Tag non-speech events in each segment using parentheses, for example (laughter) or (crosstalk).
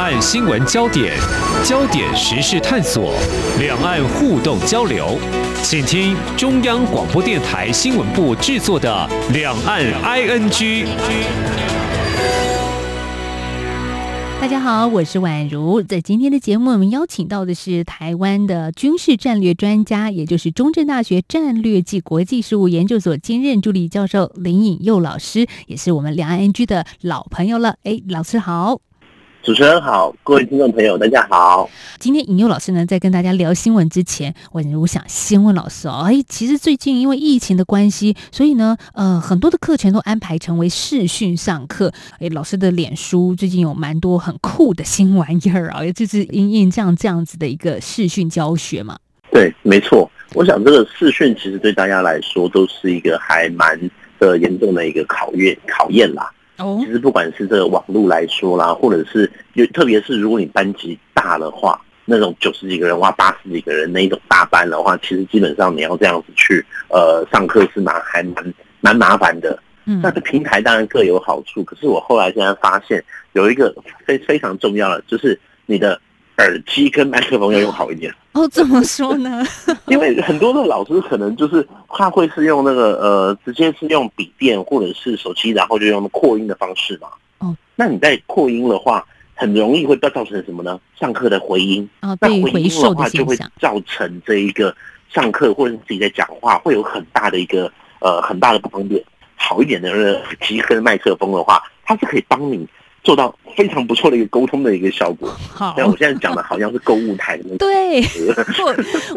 岸新闻焦点、焦点时事探索、两岸互动交流，请听中央广播电台新闻部制作的《两岸 ING》。大家好，我是宛如。在今天的节目，我们邀请到的是台湾的军事战略专家，也就是中正大学战略暨国际事务研究所兼任助理教授林颖佑老师，也是我们两岸 NG 的老朋友了。哎，老师好。主持人好，各位听众朋友，大家好。今天尹佑老师呢，在跟大家聊新闻之前，我我想先问老师哦，哎，其实最近因为疫情的关系，所以呢，呃，很多的课程都安排成为视讯上课。哎，老师的脸书最近有蛮多很酷的新玩意儿啊，就是因应这样这样子的一个视讯教学嘛。对，没错。我想这个视讯其实对大家来说都是一个还蛮的严重的一个考验考验啦。其实不管是这个网络来说啦，或者是就特别是如果你班级大的话，那种九十几个人哇八十几个人那一种大班的话，其实基本上你要这样子去呃上课是蛮还蛮蛮麻烦的。嗯，那这平台当然各有好处，可是我后来现在发现有一个非非常重要的，就是你的。耳机跟麦克风要用好一点哦，怎么说呢？(laughs) 因为很多的老师可能就是他会是用那个呃，直接是用笔电或者是手机，然后就用扩音的方式嘛。哦，那你在扩音的话，很容易会造造成什么呢？上课的回音啊，那回音的话就会造成这一个上课或者自己在讲话会有很大的一个呃很大的不方便。好一点的耳机跟麦克风的话，它是可以帮你。做到非常不错的一个沟通的一个效果。好，但我现在讲的好像是购物台。对，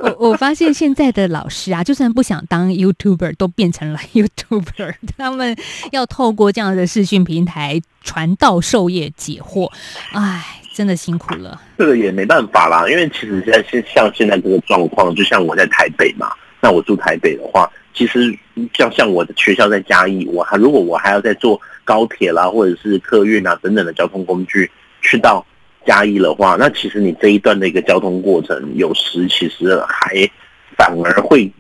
我我 (laughs) 我发现现在的老师啊，就算不想当 YouTuber，都变成了 (laughs) YouTuber。他们要透过这样的视讯平台传道授业解惑，哎，真的辛苦了。这个也没办法啦，因为其实现在现像现在这个状况，就像我在台北嘛，那我住台北的话，其实像像我的学校在嘉义，我还如果我还要再做。高铁啦，或者是客运啊等等的交通工具，去到嘉义的话，那其实你这一段的一个交通过程，有时其实还反而会。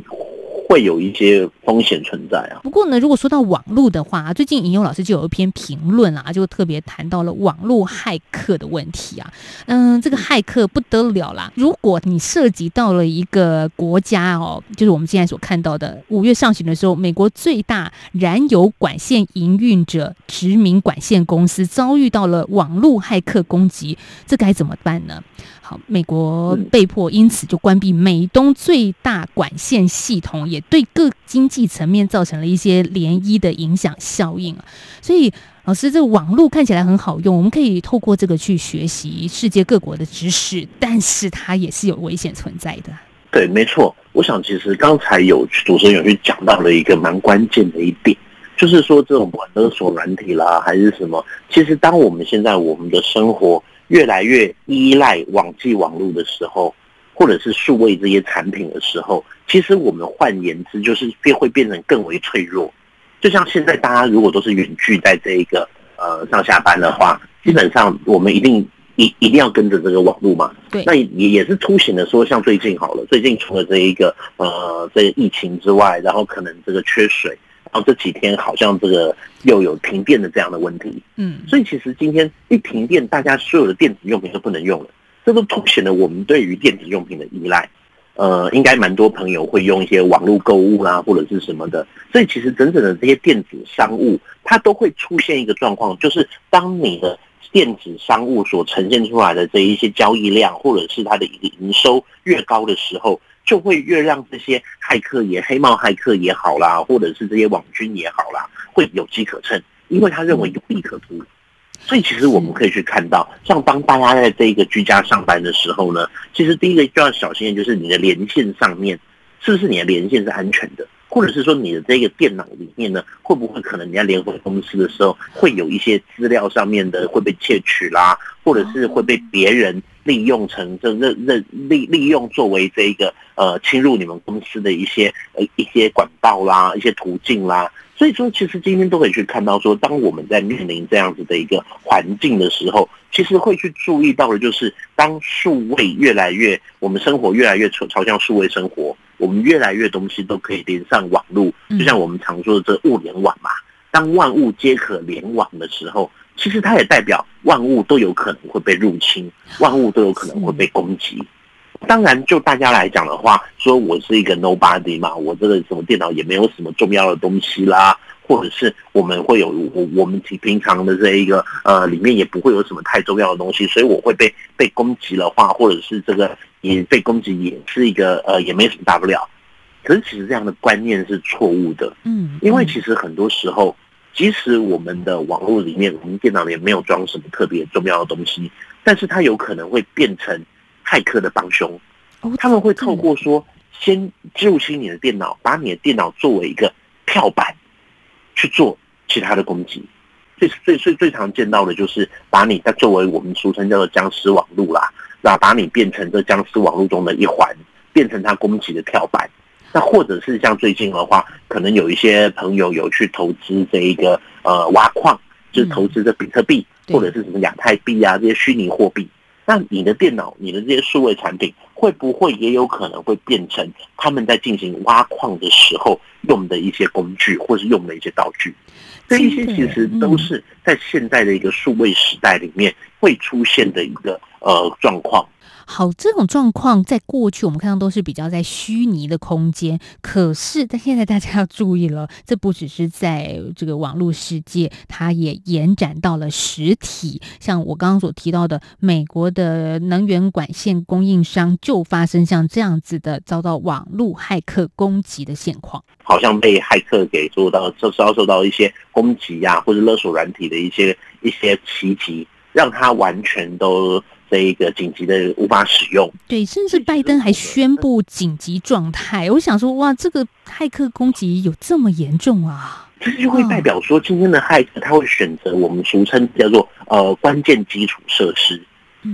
会有一些风险存在啊。不过呢，如果说到网络的话，最近尹勇老师就有一篇评论啊，就特别谈到了网络骇客的问题啊。嗯，这个骇客不得了啦！如果你涉及到了一个国家哦，就是我们现在所看到的五月上旬的时候，美国最大燃油管线营运者殖民管线公司遭遇到了网络骇客攻击，这该怎么办呢？好，美国被迫因此就关闭美东最大管线系统，也对各经济层面造成了一些涟漪的影响效应。所以，老师，这个网络看起来很好用，我们可以透过这个去学习世界各国的知识，但是它也是有危险存在的。对，没错。我想，其实刚才有主持人有去讲到了一个蛮关键的一点，就是说这种管勒索软体啦，还是什么，其实当我们现在我们的生活。越来越依赖网际网络的时候，或者是数位这些产品的时候，其实我们换言之就是变会变成更为脆弱。就像现在大家如果都是远距在这一个呃上下班的话，基本上我们一定一一定要跟着这个网络嘛。对。那也也是凸显的说，像最近好了，最近除了这一个呃这疫情之外，然后可能这个缺水。然后这几天好像这个又有停电的这样的问题，嗯，所以其实今天一停电，大家所有的电子用品都不能用了，这都凸显了我们对于电子用品的依赖。呃，应该蛮多朋友会用一些网络购物啊，或者是什么的。所以其实整整的这些电子商务，它都会出现一个状况，就是当你的电子商务所呈现出来的这一些交易量，或者是它的一个营收越高的时候。就会越让这些骇客也黑帽骇客也好啦，或者是这些网军也好啦，会有机可乘，因为他认为有利可图。所以其实我们可以去看到，像当大家在这一个居家上班的时候呢，其实第一个就要小心的就是你的连线上面是不是你的连线是安全的，或者是说你的这个电脑里面呢，会不会可能你在联合公司的时候会有一些资料上面的会被窃取啦，或者是会被别人。利用成这任任利利用作为这一个呃侵入你们公司的一些呃一些管道啦，一些途径啦，所以说其实今天都可以去看到说，当我们在面临这样子的一个环境的时候，其实会去注意到的就是，当数位越来越，我们生活越来越朝朝向数位生活，我们越来越东西都可以连上网络，就像我们常说的这物联网嘛。当万物皆可联网的时候，其实它也代表万物都有可能会被入侵，万物都有可能会被攻击。当然，就大家来讲的话，说我是一个 nobody 嘛，我这个什么电脑也没有什么重要的东西啦，或者是我们会有我我们平平常的这一个呃里面也不会有什么太重要的东西，所以我会被被攻击的话，或者是这个也被攻击也是一个呃也没什么大不了。可是其实这样的观念是错误的，嗯，因为其实很多时候。即使我们的网络里面，我们电脑里面没有装什么特别重要的东西，但是它有可能会变成骇客的帮凶。他们会透过说，先入侵你的电脑，把你的电脑作为一个跳板，去做其他的攻击。最最最最常见到的就是把你作为我们俗称叫做僵尸网络啦，那把你变成这僵尸网络中的一环，变成他攻击的跳板。那或者是像最近的话，可能有一些朋友有去投资这一个呃挖矿，就是投资这比特币或者是什么亚太币啊这些虚拟货币。那你的电脑、你的这些数位产品，会不会也有可能会变成他们在进行挖矿的时候用的一些工具，或是用的一些道具？这一些其实都是在现在的一个数位时代里面会出现的一个呃状况。好，这种状况在过去我们看到都是比较在虚拟的空间，可是但现在大家要注意了，这不只是在这个网络世界，它也延展到了实体。像我刚刚所提到的，美国的能源管线供应商就发生像这样子的遭到网络骇客攻击的现况，好像被骇客给做到遭遭受到一些攻击呀，或者勒索软体的一些一些袭击，让它完全都。这一个紧急的无法使用，对，甚至拜登还宣布紧急状态。我想说，哇，这个骇客攻击有这么严重啊？这就会代表说，今天的骇客他会选择我们俗称叫做呃关键基础设施，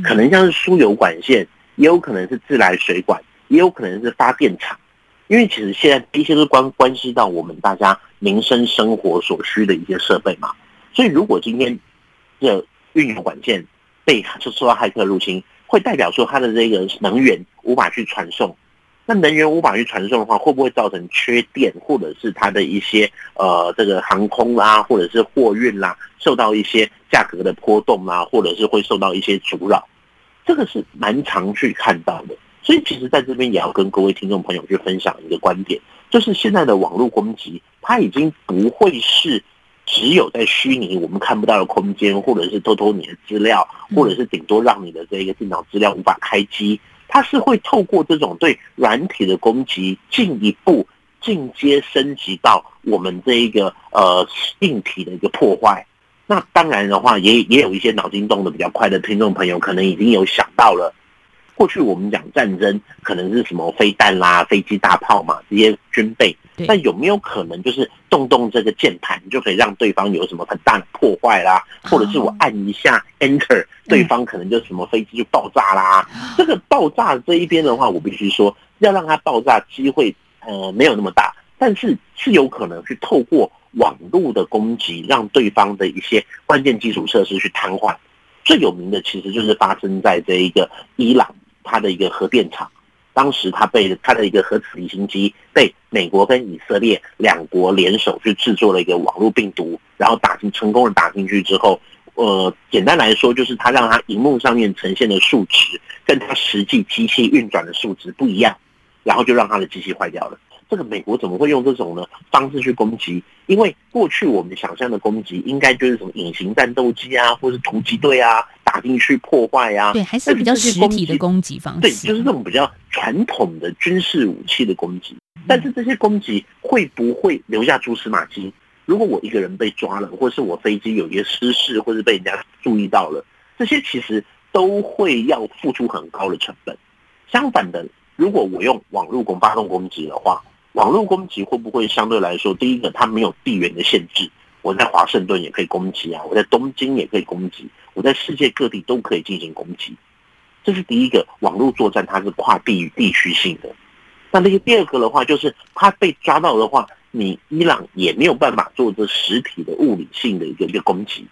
可能像是输油管线，也有可能是自来水管，也有可能是发电厂。因为其实现在一些都关关系到我们大家民生生活所需的一些设备嘛。所以如果今天这运油管线，被就受到骇客入侵，会代表说它的这个能源无法去传送。那能源无法去传送的话，会不会造成缺电，或者是它的一些呃这个航空啦，或者是货运啦，受到一些价格的波动啦，或者是会受到一些阻扰？这个是蛮常去看到的。所以其实在这边也要跟各位听众朋友去分享一个观点，就是现在的网络攻击，它已经不会是。只有在虚拟我们看不到的空间，或者是偷偷你的资料，或者是顶多让你的这个电脑资料无法开机，它是会透过这种对软体的攻击，进一步进阶升级到我们这一个呃硬体的一个破坏。那当然的话，也也有一些脑筋动得比较快的听众朋友，可能已经有想到了。过去我们讲战争，可能是什么飞弹啦、飞机、大炮嘛，这些军备。那有没有可能，就是动动这个键盘，就可以让对方有什么很大的破坏啦？或者是我按一下 Enter，对方可能就什么飞机就爆炸啦？这个爆炸这一边的话，我必须说，要让它爆炸机会呃没有那么大，但是是有可能去透过网络的攻击，让对方的一些关键基础设施去瘫痪。最有名的其实就是发生在这一个伊朗。它的一个核电厂，当时它被它的一个核子离心机被美国跟以色列两国联手去制作了一个网络病毒，然后打进成功的打进去之后，呃，简单来说就是它让它荧幕上面呈现的数值跟它实际机器运转的数值不一样，然后就让它的机器坏掉了。这个美国怎么会用这种呢方式去攻击？因为过去我们想象的攻击应该就是什么隐形战斗机啊，或是突击队啊，打进去破坏啊。对，还是比较实体的攻击方式。对，就是这种比较传统的军事武器的攻击。但是这些攻击会不会留下蛛丝马迹？如果我一个人被抓了，或是我飞机有一些失事，或是被人家注意到了，这些其实都会要付出很高的成本。相反的，如果我用网络攻发动攻击的话，网络攻击会不会相对来说，第一个它没有地缘的限制，我在华盛顿也可以攻击啊，我在东京也可以攻击，我在世界各地都可以进行攻击，这是第一个网络作战，它是跨地域地区性的。那那个第二个的话，就是它被抓到的话，你伊朗也没有办法做这实体的物理性的一个一个攻击，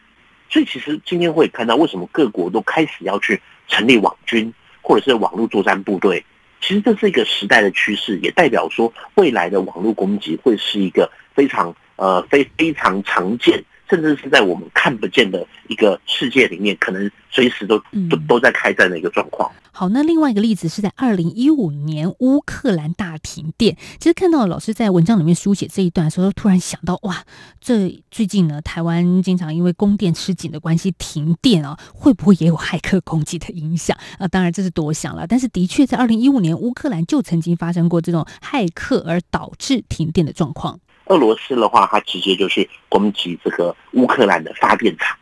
所以其实今天会看到为什么各国都开始要去成立网军或者是网络作战部队。其实这是一个时代的趋势，也代表说未来的网络攻击会是一个非常呃非非常常见。甚至是在我们看不见的一个世界里面，可能随时都都都在开战的一个状况。好，那另外一个例子是在二零一五年乌克兰大停电。其实看到老师在文章里面书写这一段的时候，突然想到，哇，这最近呢，台湾经常因为供电吃紧的关系停电啊，会不会也有骇客攻击的影响啊？当然这是多想了，但是的确在二零一五年乌克兰就曾经发生过这种骇客而导致停电的状况。俄罗斯的话，它直接就是攻击这个乌克兰的发电厂，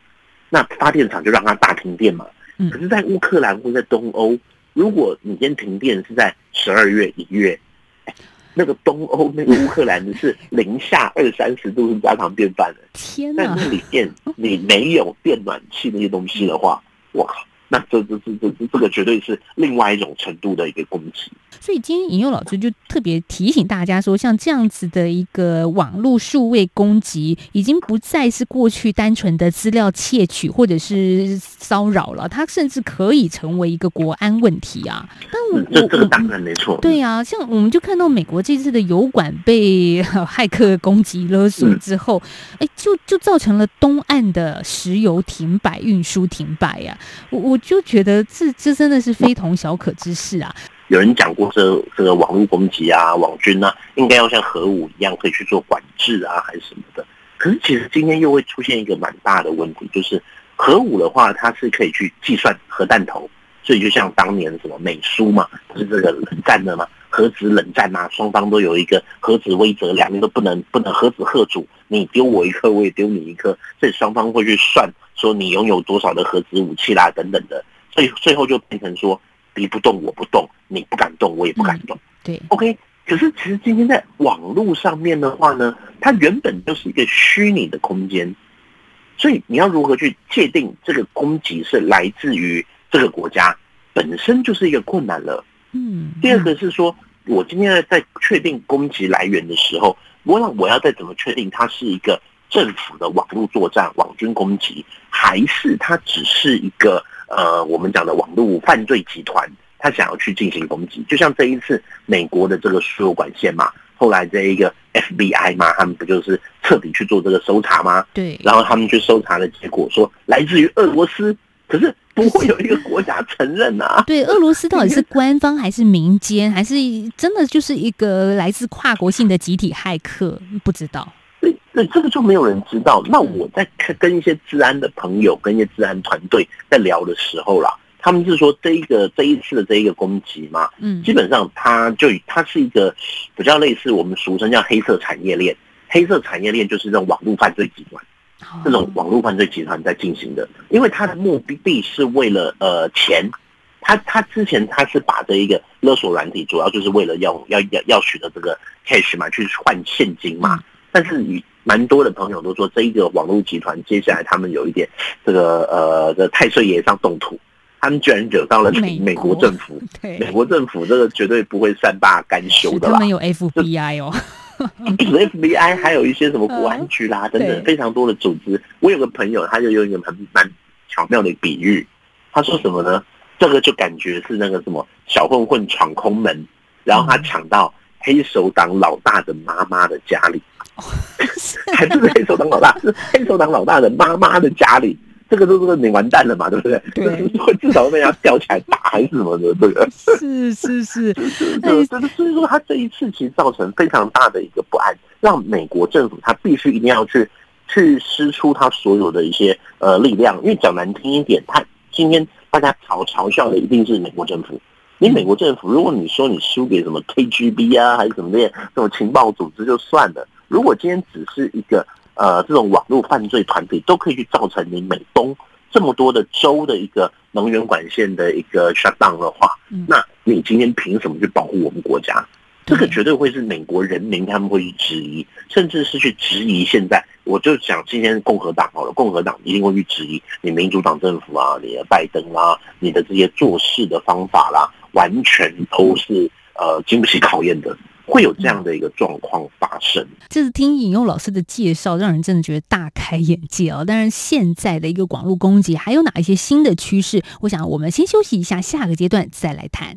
那发电厂就让它大停电嘛。可是，在乌克兰或在东欧，如果你今天停电是在十二月一月，那个东欧那个乌克兰是零下二三十度是家常便饭的。天哪！在那里面你没有电暖气那些东西的话，我靠！那这这这这这个绝对是另外一种程度的一个攻击。所以今天引诱老师就特别提醒大家说，像这样子的一个网络数位攻击，已经不再是过去单纯的资料窃取或者是骚扰了，它甚至可以成为一个国安问题啊。但我这这个当然没错。对啊，像我们就看到美国这次的油管被骇客攻击勒索之后，哎，就就造成了东岸的石油停摆、运输停摆呀。我我就觉得这这真的是非同小可之事啊。有人讲过，这这个网络攻击啊，网军啊，应该要像核武一样可以去做管制啊，还是什么的？可是其实今天又会出现一个蛮大的问题，就是核武的话，它是可以去计算核弹头，所以就像当年什么美苏嘛，不是这个冷战的嘛，核子冷战嘛，双方都有一个核子威慑，两边都不能不能核子贺主，你丢我一颗，我也丢你一颗，所以双方会去算说你拥有多少的核子武器啦，等等的，所以最后就变成说。敌不动我不动，你不敢动我也不敢动。对，OK。可是其实今天在网络上面的话呢，它原本就是一个虚拟的空间，所以你要如何去界定这个攻击是来自于这个国家，本身就是一个困难了。嗯。第二个是说，我今天在确定攻击来源的时候，我要我要再怎么确定它是一个政府的网络作战、网军攻击，还是它只是一个？呃，我们讲的网络犯罪集团，他想要去进行攻击，就像这一次美国的这个输油管线嘛，后来这一个 FBI 嘛，他们不就是彻底去做这个搜查吗？对。然后他们去搜查的结果说来自于俄罗斯，可是不会有一个国家承认啊。对，俄罗斯到底是官方还是民间，还是真的就是一个来自跨国性的集体骇客？不知道。对，这个就没有人知道。那我在跟一些治安的朋友、跟一些治安团队在聊的时候啦，他们是说这一个这一次的这一个攻击嘛，嗯，基本上它就它是一个比较类似我们俗称叫黑色产业链。黑色产业链就是这种网络犯罪集团，这种网络犯罪集团在进行的，因为他的目的是为了呃钱。他他之前他是把这一个勒索软体，主要就是为了要要要要取得这个 cash 嘛，去换现金嘛，但是以蛮多的朋友都说，这一个网络集团接下来他们有一点这个呃的太岁爷上动土，他们居然惹到了美国。政府，美国政府这个绝对不会善罢甘休的他们有 FBI 哦，(laughs) FBI，还有一些什么国安局啦等等非常多的组织。我有个朋友，他就用一个很蛮巧妙的比喻，他说什么呢？这个就感觉是那个什么小混混闯空门，然后他抢到黑手党老大的妈妈的家里。(laughs) 还不是黑手党老大，是黑手党老大的妈妈的家里，这个都是你完蛋了嘛，对不对？对，(laughs) 会至少被人家吊起来打还是什么的，这个是是是，对，(laughs) 所以说他这一次其实造成非常大的一个不安，让美国政府他必须一定要去去施出他所有的一些呃力量，因为讲难听一点，他今天大家嘲嘲笑的一定是美国政府。你美国政府，如果你说你输给什么 KGB 啊，还是什么的这种情报组织就算了。如果今天只是一个呃这种网络犯罪团体，都可以去造成你美东这么多的州的一个能源管线的一个 shutdown 的话，那你今天凭什么去保护我们国家？这个绝对会是美国人民他们会去质疑，甚至是去质疑。现在我就讲今天共和党好了，共和党一定会去质疑你民主党政府啊，你的拜登啊，你的这些做事的方法啦，完全都是呃经不起考验的。会有这样的一个状况发生，这是听引用老师的介绍，让人真的觉得大开眼界哦。当然，现在的一个网络攻击还有哪一些新的趋势？我想我们先休息一下，下个阶段再来谈。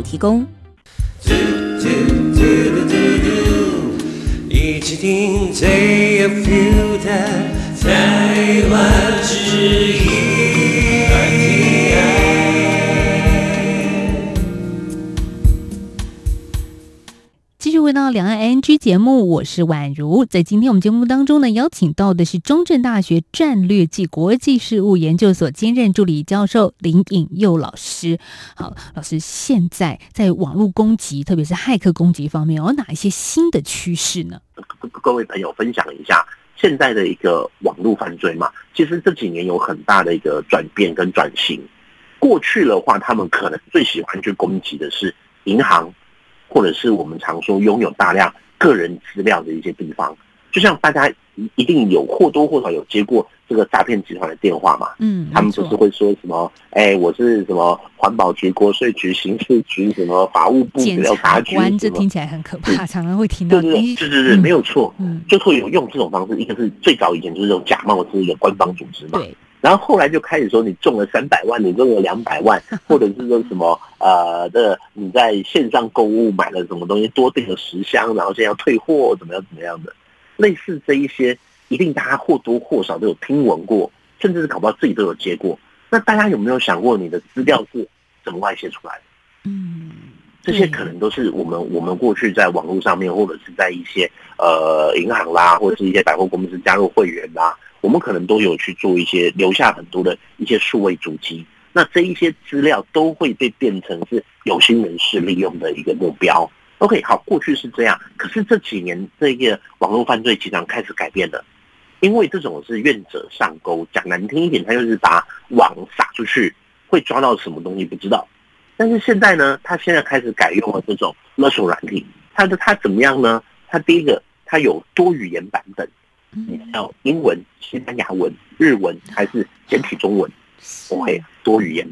提供。一起听最有 feel 的台湾之音。继续回到两岸 NG 节目，我是宛如。在今天我们节目当中呢，邀请到的是中正大学战略暨国际事务研究所兼任助理教授林颖佑老师。好，老师，现在在网络攻击，特别是骇客攻击方面，有哪一些新的趋势呢？各位朋友分享一下现在的一个网络犯罪嘛。其实这几年有很大的一个转变跟转型。过去的话，他们可能最喜欢去攻击的是银行。或者是我们常说拥有大量个人资料的一些地方，就像大家一定有或多或少有接过这个诈骗集团的电话嘛，嗯，他们不是会说什么，哎，我是什么环保局、国税局、刑事局、什么法务部、检察官，这听起来很可。怕，常常会听到，对对对对对，没有错，嗯，就会有用这种方式，一个是最早以前就是这种假冒是一个官方组织嘛，对。然后后来就开始说你中了三百万，你中了两百万，(laughs) 或者是说什么呃的你在线上购物买了什么东西多订了十箱，然后现在要退货怎么样怎么样的，类似这一些，一定大家或多或少都有听闻过，甚至是搞不好自己都有接过。那大家有没有想过你的资料是怎么外泄出来的？嗯，这些可能都是我们我们过去在网络上面，或者是在一些呃银行啦，或者是一些百货公司加入会员啦。我们可能都有去做一些留下很多的一些数位主机，那这一些资料都会被变成是有心人士利用的一个目标。OK，好，过去是这样，可是这几年这个网络犯罪集团开始改变了，因为这种是愿者上钩，讲难听一点，他就是把网撒出去，会抓到什么东西不知道。但是现在呢，他现在开始改用了这种勒索软体，他的他怎么样呢？他第一个，他有多语言版本。你要英文、西班牙文、日文还是简体中文？OK，多语言。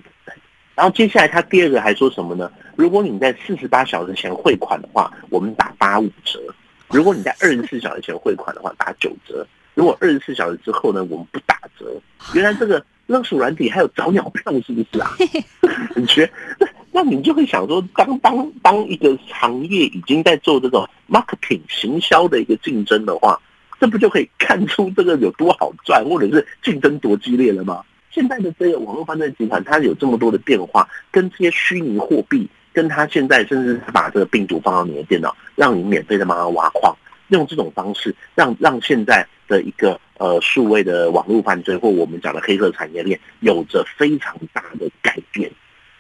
然后接下来他第二个还说什么呢？如果你在四十八小时前汇款的话，我们打八五折；如果你在二十四小时前汇款的话，打九折；如果二十四小时之后呢，我们不打折。原来这个勒索软体还有早鸟票，是不是啊？(laughs) 你觉得？那你就会想说，当当当一个行业已经在做这种 marketing 行销的一个竞争的话。这不就可以看出这个有多好赚，或者是竞争多激烈了吗？现在的这个网络犯罪集团，它有这么多的变化，跟这些虚拟货币，跟它现在甚至是把这个病毒放到你的电脑，让你免费的帮它挖矿，用这种方式，让让现在的一个呃数位的网络犯罪，或我们讲的黑色产业链，有着非常大的改变。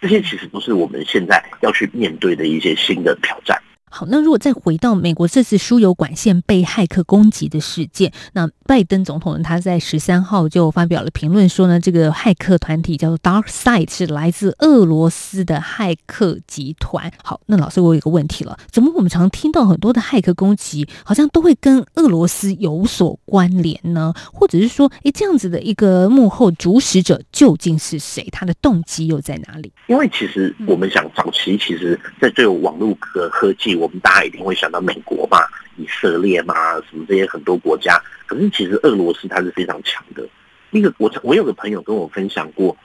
这些其实都是我们现在要去面对的一些新的挑战。好，那如果再回到美国这次输油管线被骇客攻击的事件，那拜登总统呢，他在十三号就发表了评论，说呢，这个骇客团体叫做 Dark Side，是来自俄罗斯的骇客集团。好，那老师，我有一个问题了，怎么我们常听到很多的骇客攻击，好像都会跟俄罗斯有所关联呢？或者是说，哎，这样子的一个幕后主使者究竟是谁？他的动机又在哪里？因为其实我们想，早期其实在这个网络科科技。我们大家一定会想到美国嘛、以色列嘛，什么这些很多国家。可是其实俄罗斯它是非常强的。一个我我有个朋友跟我分享过，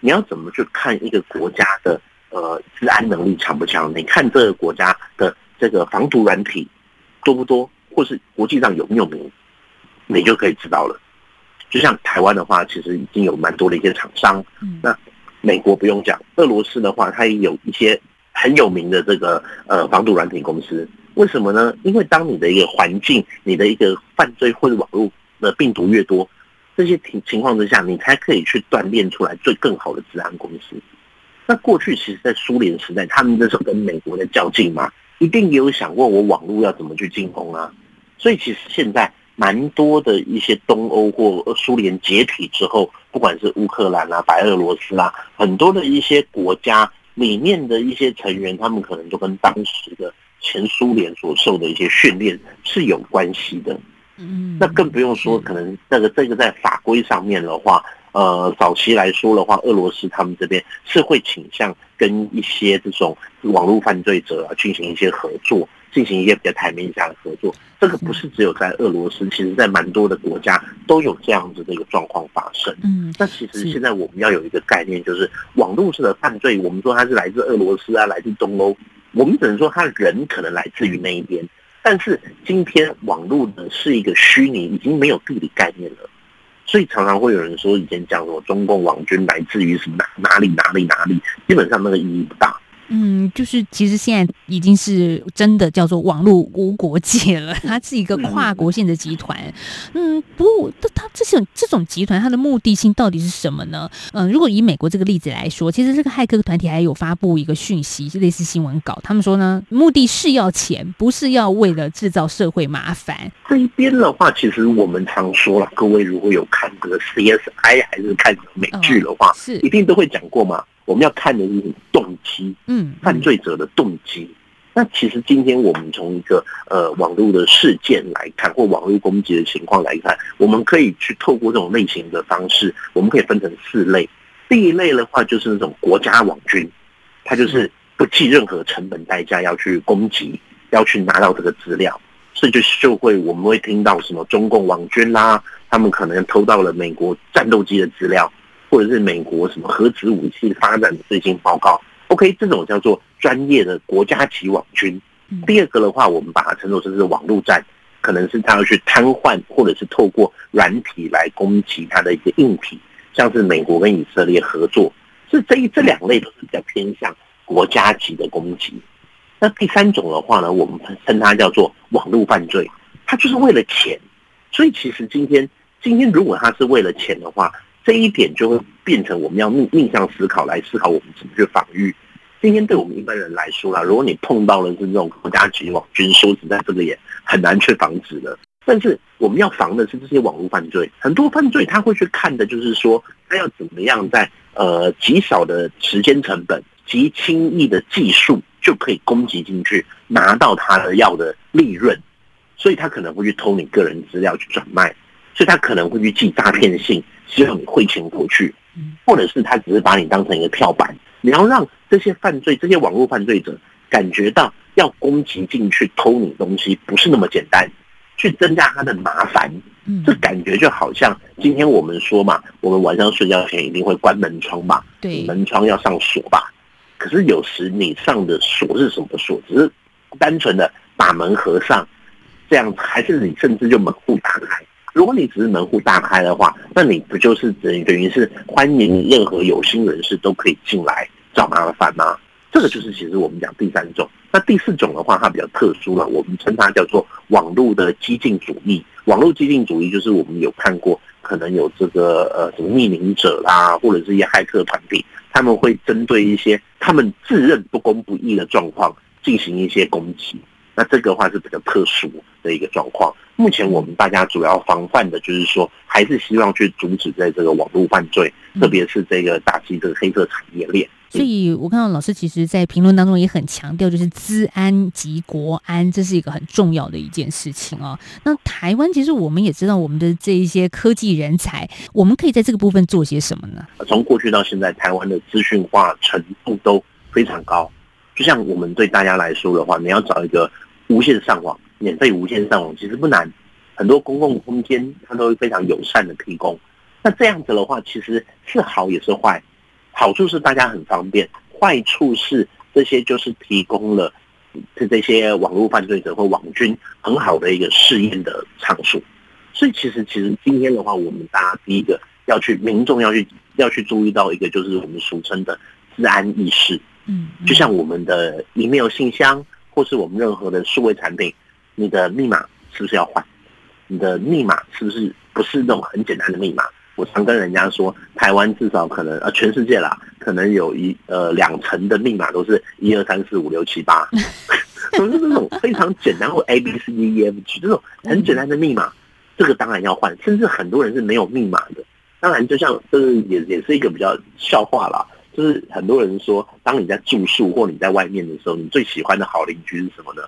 你要怎么去看一个国家的呃治安能力强不强？你看这个国家的这个防毒软体多不多，或是国际上有没有名，你就可以知道了。就像台湾的话，其实已经有蛮多的一些厂商。那美国不用讲，俄罗斯的话，它也有一些。很有名的这个呃防毒软体公司，为什么呢？因为当你的一个环境、你的一个犯罪或者网络的病毒越多，这些情情况之下，你才可以去锻炼出来最更好的治安公司。那过去其实，在苏联时代，他们那时候跟美国在较劲嘛，一定也有想过我网络要怎么去进攻啊。所以其实现在蛮多的一些东欧或苏联解体之后，不管是乌克兰啊、白俄罗斯啊，很多的一些国家。里面的一些成员，他们可能都跟当时的前苏联所受的一些训练是有关系的。嗯，那更不用说，可能那个这个在法规上面的话，呃，早期来说的话，俄罗斯他们这边是会倾向跟一些这种网络犯罪者啊进行一些合作，进行一些比较台面下的合作。这个不是只有在俄罗斯，其实在蛮多的国家都有这样子的一个状况发生。嗯，那其实现在我们要有一个概念，就是网络式的犯罪，我们说它是来自俄罗斯啊，来自东欧，我们只能说他人可能来自于那一边。但是今天网络呢是一个虚拟，已经没有地理概念了，所以常常会有人说以前讲说中共网军来自于什么哪哪里哪里哪里，基本上那个意义不大。嗯，就是其实现在已经是真的叫做网络无国界了，它是一个跨国性的集团。嗯，不过它这种这种集团，它的目的性到底是什么呢？嗯，如果以美国这个例子来说，其实这个骇客团体还有发布一个讯息，类似新闻稿，他们说呢，目的是要钱，不是要为了制造社会麻烦。这一边的话，其实我们常说了，各位如果有看这个 CSI 还是看美剧的话，是一定都会讲过嘛。我们要看的是动机，嗯，犯罪者的动机。那其实今天我们从一个呃网络的事件来看，或网络攻击的情况来看，我们可以去透过这种类型的方式，我们可以分成四类。第一类的话就是那种国家网军，他就是不计任何成本代价要去攻击，要去拿到这个资料，所以就就会我们会听到什么中共网军啦，他们可能偷到了美国战斗机的资料。或者是美国什么核子武器发展的最新报告，OK，这种叫做专业的国家级网军。第二个的话，我们把它称作成是网络战，可能是他要去瘫痪，或者是透过软体来攻击他的一个硬体，像是美国跟以色列合作，是这一这两类都是比较偏向国家级的攻击。那第三种的话呢，我们称它叫做网络犯罪，它就是为了钱。所以其实今天今天如果他是为了钱的话，这一点就会变成我们要逆逆向思考来思考我们怎么去防御。今天对我们一般人来说啦，如果你碰到了是这种国家级网军，说实在，这个也很难去防止的。但是我们要防的是这些网络犯罪，很多犯罪他会去看的就是说，他要怎么样在呃极少的时间成本、极轻易的技术就可以攻击进去，拿到他的要的利润。所以他可能会去偷你个人资料去转卖。所以他可能会去寄诈骗信，希望你汇钱过去，或者是他只是把你当成一个跳板。你要让这些犯罪、这些网络犯罪者感觉到要攻击进去偷你东西不是那么简单，去增加他的麻烦。这感觉就好像今天我们说嘛，我们晚上睡觉前一定会关门窗吧？对，门窗要上锁吧？可是有时你上的锁是什么锁？只是单纯的把门合上，这样还是你甚至就门户打开？如果你只是门户大开的话，那你不就是等于等于是欢迎任何有心人士都可以进来找麻烦吗？这个就是其实我们讲第三种。那第四种的话，它比较特殊了，我们称它叫做网络的激进主义。网络激进主义就是我们有看过，可能有这个呃什么匿名者啦，或者是一些骇客团体，他们会针对一些他们自认不公不义的状况进行一些攻击。那这个话是比较特殊的一个状况。目前我们大家主要防范的就是说，还是希望去阻止在这个网络犯罪，特别是这个打击这个黑色产业链。所以我看到老师其实，在评论当中也很强调，就是资安及国安，这是一个很重要的一件事情哦。那台湾其实我们也知道，我们的这一些科技人才，我们可以在这个部分做些什么呢？从过去到现在，台湾的资讯化程度都非常高。就像我们对大家来说的话，你要找一个。无线上网，免费无线上网其实不难，很多公共空间它都会非常友善的提供。那这样子的话，其实是好也是坏。好处是大家很方便，坏处是这些就是提供了这这些网络犯罪者或网军很好的一个试验的场所。所以其实其实今天的话，我们大家第一个要去民众要去要去注意到一个就是我们俗称的治安意识。嗯，就像我们的 email 信箱。或是我们任何的数位产品，你的密码是不是要换？你的密码是不是不是那种很简单的密码？我常跟人家说，台湾至少可能呃全世界啦，可能有一呃两层的密码都是一二三四五六七八，(laughs) 都是那种非常简单或 A B C D E F G 这种很简单的密码，这个当然要换。甚至很多人是没有密码的，当然就像这是也也是一个比较笑话啦。就是很多人说，当你在住宿或你在外面的时候，你最喜欢的好邻居是什么呢？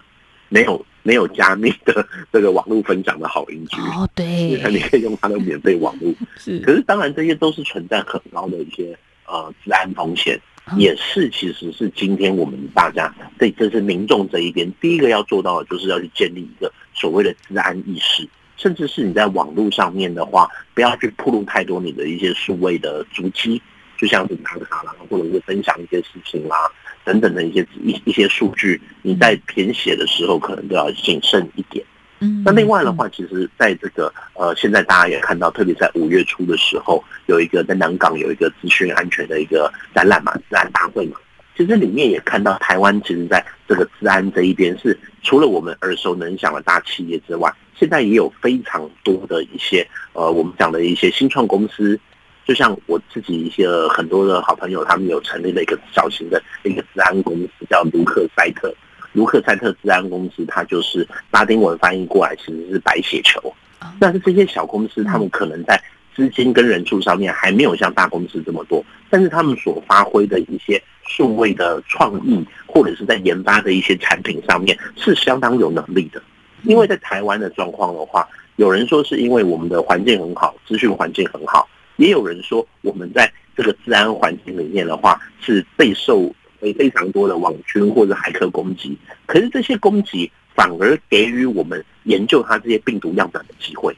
没有没有加密的这个网络分享的好邻居哦，对，你可以用它的免费网络。(laughs) 是，可是当然这些都是存在很高的一些呃治安风险，也是其实是今天我们大家对这是民众这一边第一个要做到的，就是要去建立一个所谓的治安意识，甚至是你在网络上面的话，不要去铺露太多你的一些数位的足迹，就像是打卡啦，或者是分享一些事情啦。等等的一些一一些数据，你在填写的时候可能都要谨慎一点。嗯，那另外的话，其实在这个呃，现在大家也看到，特别在五月初的时候，有一个在南港有一个资讯安全的一个展览嘛，治安大会嘛。其实里面也看到台湾，其实在这个治安这一边，是除了我们耳熟能详的大企业之外，现在也有非常多的一些呃，我们讲的一些新创公司。就像我自己一些很多的好朋友，他们有成立了一个小型的一个治安公司，叫卢克塞特。卢克塞特治安公司，它就是拉丁文翻译过来其实是白血球。但是这些小公司，他们可能在资金跟人数上面还没有像大公司这么多，但是他们所发挥的一些数位的创意，或者是在研发的一些产品上面，是相当有能力的。因为在台湾的状况的话，有人说是因为我们的环境很好，资讯环境很好。也有人说，我们在这个治安环境里面的话，是备受非常多的网军或者骇客攻击。可是这些攻击反而给予我们研究它这些病毒样本的机会。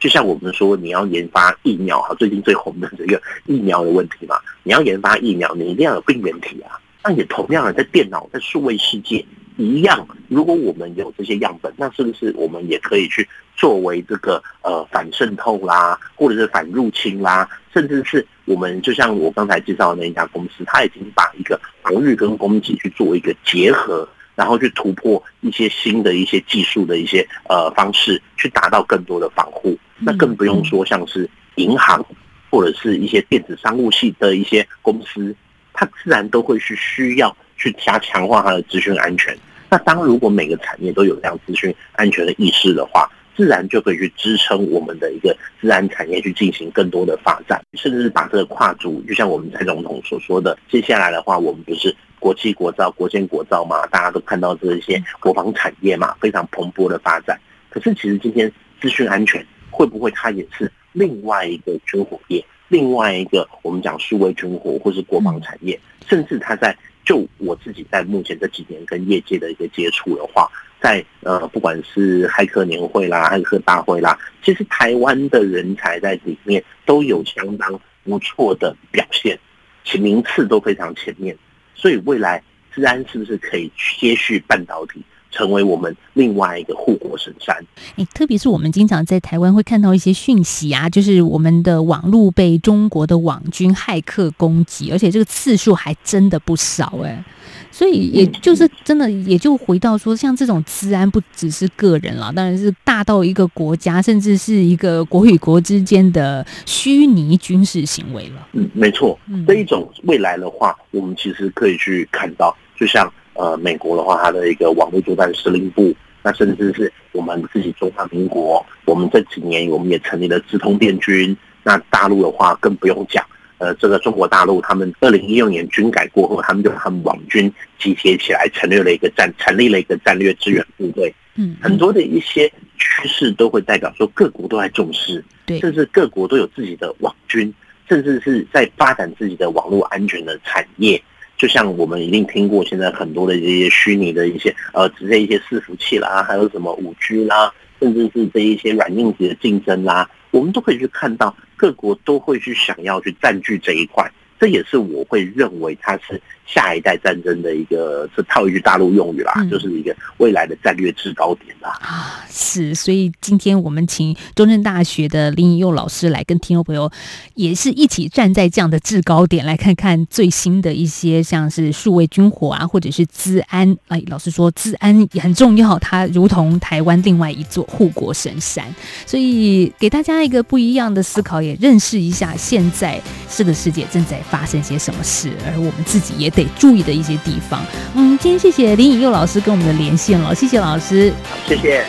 就像我们说，你要研发疫苗哈，最近最红的这个疫苗的问题嘛，你要研发疫苗，你一定要有病原体啊。那也同样的，在电脑在数位世界。一样，如果我们有这些样本，那是不是我们也可以去作为这个呃反渗透啦，或者是反入侵啦，甚至是我们就像我刚才介绍的那一家公司，它已经把一个防御跟攻击去做一个结合，然后去突破一些新的一些技术的一些呃方式，去达到更多的防护。那更不用说像是银行或者是一些电子商务系的一些公司，它自然都会去需要。去加强化它的资讯安全。那当如果每个产业都有这样资讯安全的意识的话，自然就可以去支撑我们的一个自然产业去进行更多的发展，甚至是把这个跨足。就像我们蔡总统所说的，接下来的话，我们不是国际国造、国建国造嘛？大家都看到这些国防产业嘛，非常蓬勃的发展。可是，其实今天资讯安全会不会它也是另外一个军火业，另外一个我们讲数位军火或是国防产业，甚至它在。就我自己在目前这几年跟业界的一个接触的话，在呃不管是骇客年会啦、骇客大会啦，其实台湾的人才在里面都有相当不错的表现，其名次都非常前面，所以未来治安是不是可以接续半导体？成为我们另外一个护国神山。哎，特别是我们经常在台湾会看到一些讯息啊，就是我们的网络被中国的网军骇客攻击，而且这个次数还真的不少哎。所以也就是真的，也就回到说，像这种治安不只是个人了，当然是大到一个国家，甚至是一个国与国之间的虚拟军事行为了。嗯，没错。这一种未来的话，我们其实可以去看到，就像。呃，美国的话，它的一个网络作战司令部，那甚至是我们自己中华民国，我们这几年我们也成立了直通电军。那大陆的话更不用讲，呃，这个中国大陆他们二零一六年军改过后，他们就他们网军集结起来，成立了一个战，成立了一个战略支援部队。嗯，很多的一些趋势都会代表说各国都在重视，对，甚至各国都有自己的网军，甚至是在发展自己的网络安全的产业。就像我们一定听过，现在很多的这些虚拟的一些呃，直接一些伺服器啦，还有什么五 G 啦，甚至是这一些软硬体的竞争啦，我们都可以去看到各国都会去想要去占据这一块。这也是我会认为它是下一代战争的一个，是套一句大陆用语啦，就是一个未来的战略制高点啦。啊，是，所以今天我们请中正大学的林以佑老师来跟听众朋友，也是一起站在这样的制高点，来看看最新的一些像是数位军火啊，或者是资安。哎，老师说资安也很重要，它如同台湾另外一座护国神山，所以给大家一个不一样的思考，也认识一下现在这个世界正在。发生些什么事，而我们自己也得注意的一些地方。嗯，今天谢谢林颖佑老师跟我们的连线了，谢谢老师，谢谢。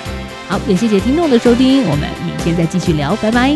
好，也谢谢听众的收听，我们明天再继续聊，拜拜。